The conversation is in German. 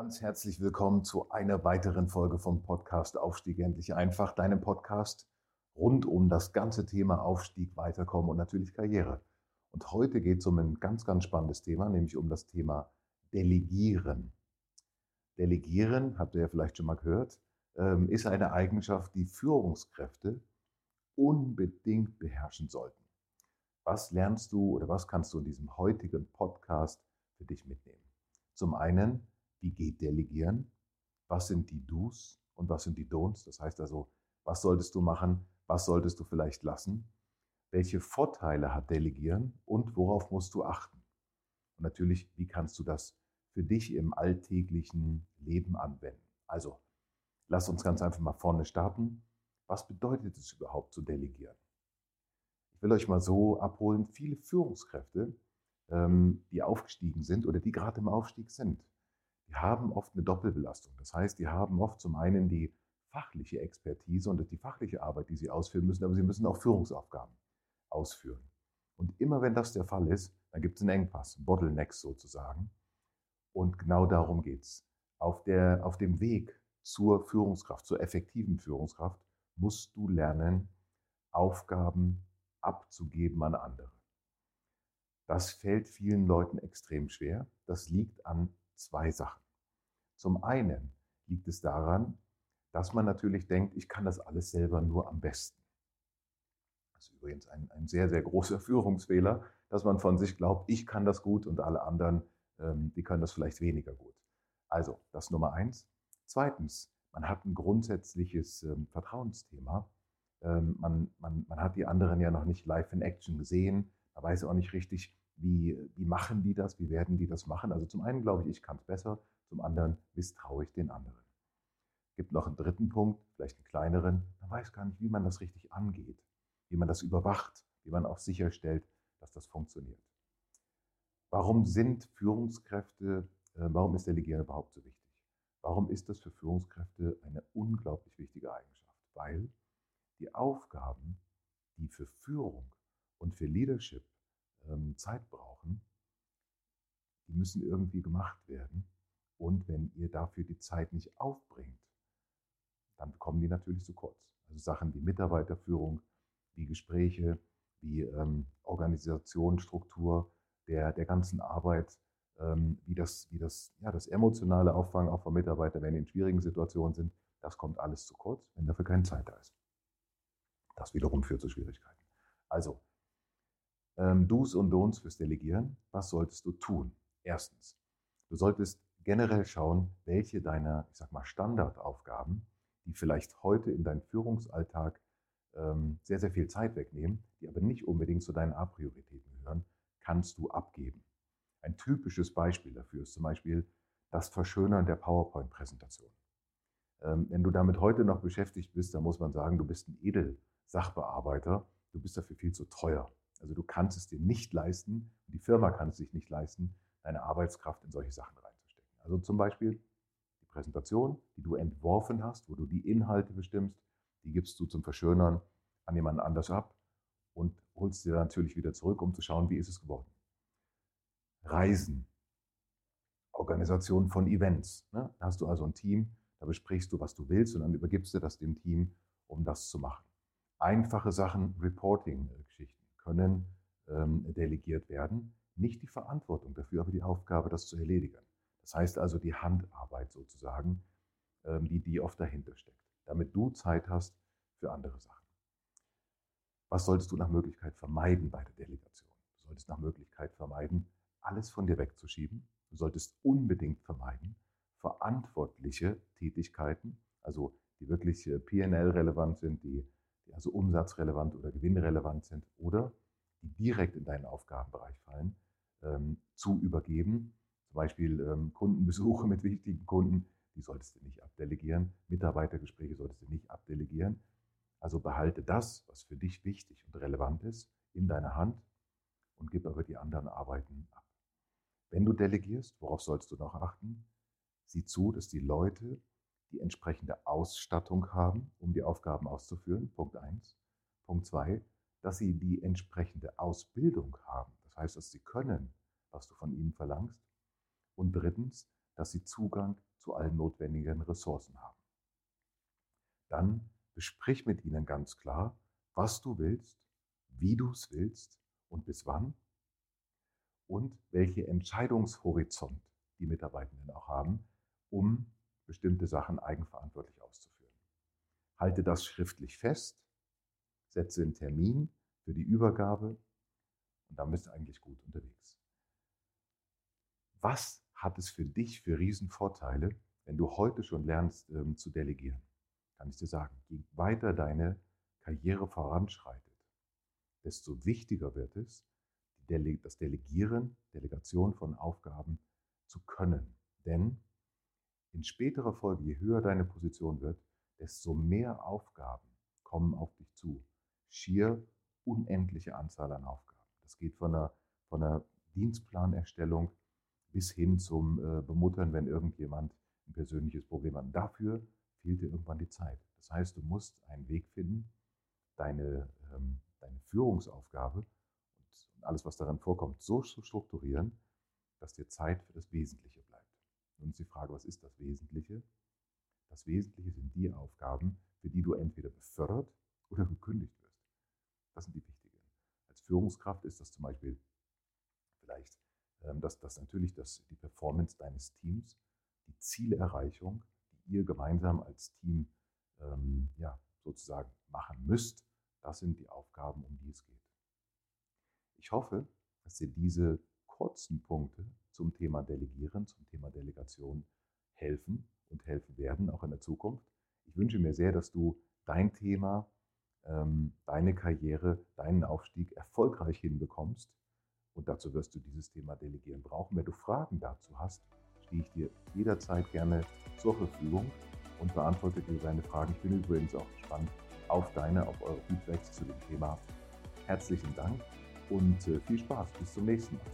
Ganz herzlich willkommen zu einer weiteren Folge vom Podcast Aufstieg endlich einfach, deinem Podcast rund um das ganze Thema Aufstieg, Weiterkommen und natürlich Karriere. Und heute geht es um ein ganz, ganz spannendes Thema, nämlich um das Thema Delegieren. Delegieren, habt ihr ja vielleicht schon mal gehört, ähm, ist eine Eigenschaft, die Führungskräfte unbedingt beherrschen sollten. Was lernst du oder was kannst du in diesem heutigen Podcast für dich mitnehmen? Zum einen, wie geht Delegieren? Was sind die Do's und was sind die Don'ts? Das heißt also, was solltest du machen? Was solltest du vielleicht lassen? Welche Vorteile hat Delegieren und worauf musst du achten? Und natürlich, wie kannst du das für dich im alltäglichen Leben anwenden? Also, lass uns ganz einfach mal vorne starten. Was bedeutet es überhaupt zu delegieren? Ich will euch mal so abholen, viele Führungskräfte, ähm, die aufgestiegen sind oder die gerade im Aufstieg sind, die haben oft eine Doppelbelastung. Das heißt, die haben oft zum einen die fachliche Expertise und die fachliche Arbeit, die sie ausführen müssen, aber sie müssen auch Führungsaufgaben ausführen. Und immer wenn das der Fall ist, dann gibt es einen Engpass, Bottlenecks sozusagen. Und genau darum geht's. Auf, der, auf dem Weg zur Führungskraft, zur effektiven Führungskraft, musst du lernen, Aufgaben abzugeben an andere. Das fällt vielen Leuten extrem schwer. Das liegt an zwei Sachen. Zum einen liegt es daran, dass man natürlich denkt, ich kann das alles selber nur am besten. Das ist übrigens ein, ein sehr, sehr großer Führungsfehler, dass man von sich glaubt, ich kann das gut und alle anderen, ähm, die können das vielleicht weniger gut. Also, das Nummer eins. Zweitens, man hat ein grundsätzliches ähm, Vertrauensthema. Ähm, man, man, man hat die anderen ja noch nicht live in Action gesehen. Man weiß auch nicht richtig, wie, wie machen die das? Wie werden die das machen? Also zum einen glaube ich, ich kann es besser, zum anderen misstraue ich den anderen. Es gibt noch einen dritten Punkt, vielleicht einen kleineren. Man weiß gar nicht, wie man das richtig angeht, wie man das überwacht, wie man auch sicherstellt, dass das funktioniert. Warum sind Führungskräfte, äh, warum ist Delegieren überhaupt so wichtig? Warum ist das für Führungskräfte eine unglaublich wichtige Eigenschaft? Weil die Aufgaben, die für Führung und für Leadership Zeit brauchen, die müssen irgendwie gemacht werden. Und wenn ihr dafür die Zeit nicht aufbringt, dann kommen die natürlich zu kurz. Also Sachen wie Mitarbeiterführung, wie Gespräche, wie ähm, Organisation, Struktur der, der ganzen Arbeit, ähm, wie, das, wie das, ja, das emotionale Auffangen auch von Mitarbeitern, wenn die in schwierigen Situationen sind, das kommt alles zu kurz, wenn dafür keine Zeit da ist. Das wiederum führt zu Schwierigkeiten. Also, ähm, Do's und Don'ts fürs Delegieren. Was solltest du tun? Erstens, du solltest generell schauen, welche deiner, ich sag mal, Standardaufgaben, die vielleicht heute in deinem Führungsalltag ähm, sehr, sehr viel Zeit wegnehmen, die aber nicht unbedingt zu deinen A-Prioritäten gehören, kannst du abgeben. Ein typisches Beispiel dafür ist zum Beispiel das Verschönern der PowerPoint-Präsentation. Ähm, wenn du damit heute noch beschäftigt bist, dann muss man sagen, du bist ein Edelsachbearbeiter, du bist dafür viel zu teuer. Also du kannst es dir nicht leisten, die Firma kann es sich nicht leisten, deine Arbeitskraft in solche Sachen reinzustecken. Also zum Beispiel die Präsentation, die du entworfen hast, wo du die Inhalte bestimmst, die gibst du zum Verschönern an jemanden anders ab und holst dir natürlich wieder zurück, um zu schauen, wie ist es geworden. Reisen, Organisation von Events. Ne? Da hast du also ein Team, da besprichst du, was du willst und dann übergibst du das dem Team, um das zu machen. Einfache Sachen, Reporting-Geschichten können ähm, delegiert werden. Nicht die Verantwortung dafür, aber die Aufgabe, das zu erledigen. Das heißt also die Handarbeit sozusagen, ähm, die, die oft dahinter steckt, damit du Zeit hast für andere Sachen. Was solltest du nach Möglichkeit vermeiden bei der Delegation? Du solltest nach Möglichkeit vermeiden, alles von dir wegzuschieben. Du solltest unbedingt vermeiden, verantwortliche Tätigkeiten, also die wirklich äh, PNL-relevant sind, die, die also umsatzrelevant oder gewinnrelevant sind oder die direkt in deinen Aufgabenbereich fallen, ähm, zu übergeben. Zum Beispiel ähm, Kundenbesuche mit wichtigen Kunden, die solltest du nicht abdelegieren. Mitarbeitergespräche solltest du nicht abdelegieren. Also behalte das, was für dich wichtig und relevant ist, in deiner Hand und gib aber die anderen Arbeiten ab. Wenn du delegierst, worauf sollst du noch achten? Sieh zu, dass die Leute die entsprechende Ausstattung haben, um die Aufgaben auszuführen. Punkt 1. Punkt 2, dass sie die entsprechende Ausbildung haben. Das heißt, dass sie können, was du von ihnen verlangst. Und drittens, dass sie Zugang zu allen notwendigen Ressourcen haben. Dann besprich mit ihnen ganz klar, was du willst, wie du es willst und bis wann und welche Entscheidungshorizont die Mitarbeitenden auch haben, um bestimmte Sachen eigenverantwortlich auszuführen. Halte das schriftlich fest, setze einen Termin für die Übergabe und dann bist du eigentlich gut unterwegs. Was hat es für dich für Riesenvorteile, wenn du heute schon lernst ähm, zu delegieren? Kann ich dir sagen, je weiter deine Karriere voranschreitet, desto wichtiger wird es, das Delegieren, Delegation von Aufgaben zu können. Denn in späterer Folge, je höher deine Position wird, desto mehr Aufgaben kommen auf dich zu. Schier unendliche Anzahl an Aufgaben. Das geht von einer, von einer Dienstplanerstellung bis hin zum äh, Bemuttern, wenn irgendjemand ein persönliches Problem hat. Dafür fehlt dir irgendwann die Zeit. Das heißt, du musst einen Weg finden, deine, ähm, deine Führungsaufgabe und alles, was darin vorkommt, so zu strukturieren, dass dir Zeit für das Wesentliche bleibt. Ist die Frage, was ist das Wesentliche? Das Wesentliche sind die Aufgaben, für die du entweder befördert oder gekündigt wirst. Das sind die wichtigen. Als Führungskraft ist das zum Beispiel vielleicht, ähm, dass, dass natürlich das, die Performance deines Teams, die Zielerreichung, die ihr gemeinsam als Team ähm, ja, sozusagen machen müsst, das sind die Aufgaben, um die es geht. Ich hoffe, dass dir diese kurzen Punkte zum Thema Delegieren, zum Thema Delegation helfen und helfen werden, auch in der Zukunft. Ich wünsche mir sehr, dass du dein Thema, deine Karriere, deinen Aufstieg erfolgreich hinbekommst. Und dazu wirst du dieses Thema Delegieren brauchen. Wenn du Fragen dazu hast, stehe ich dir jederzeit gerne zur Verfügung und beantworte dir deine Fragen. Ich bin übrigens auch gespannt auf deine, auf eure Feedbacks zu dem Thema. Herzlichen Dank und äh, viel Spaß. Bis zum nächsten Mal.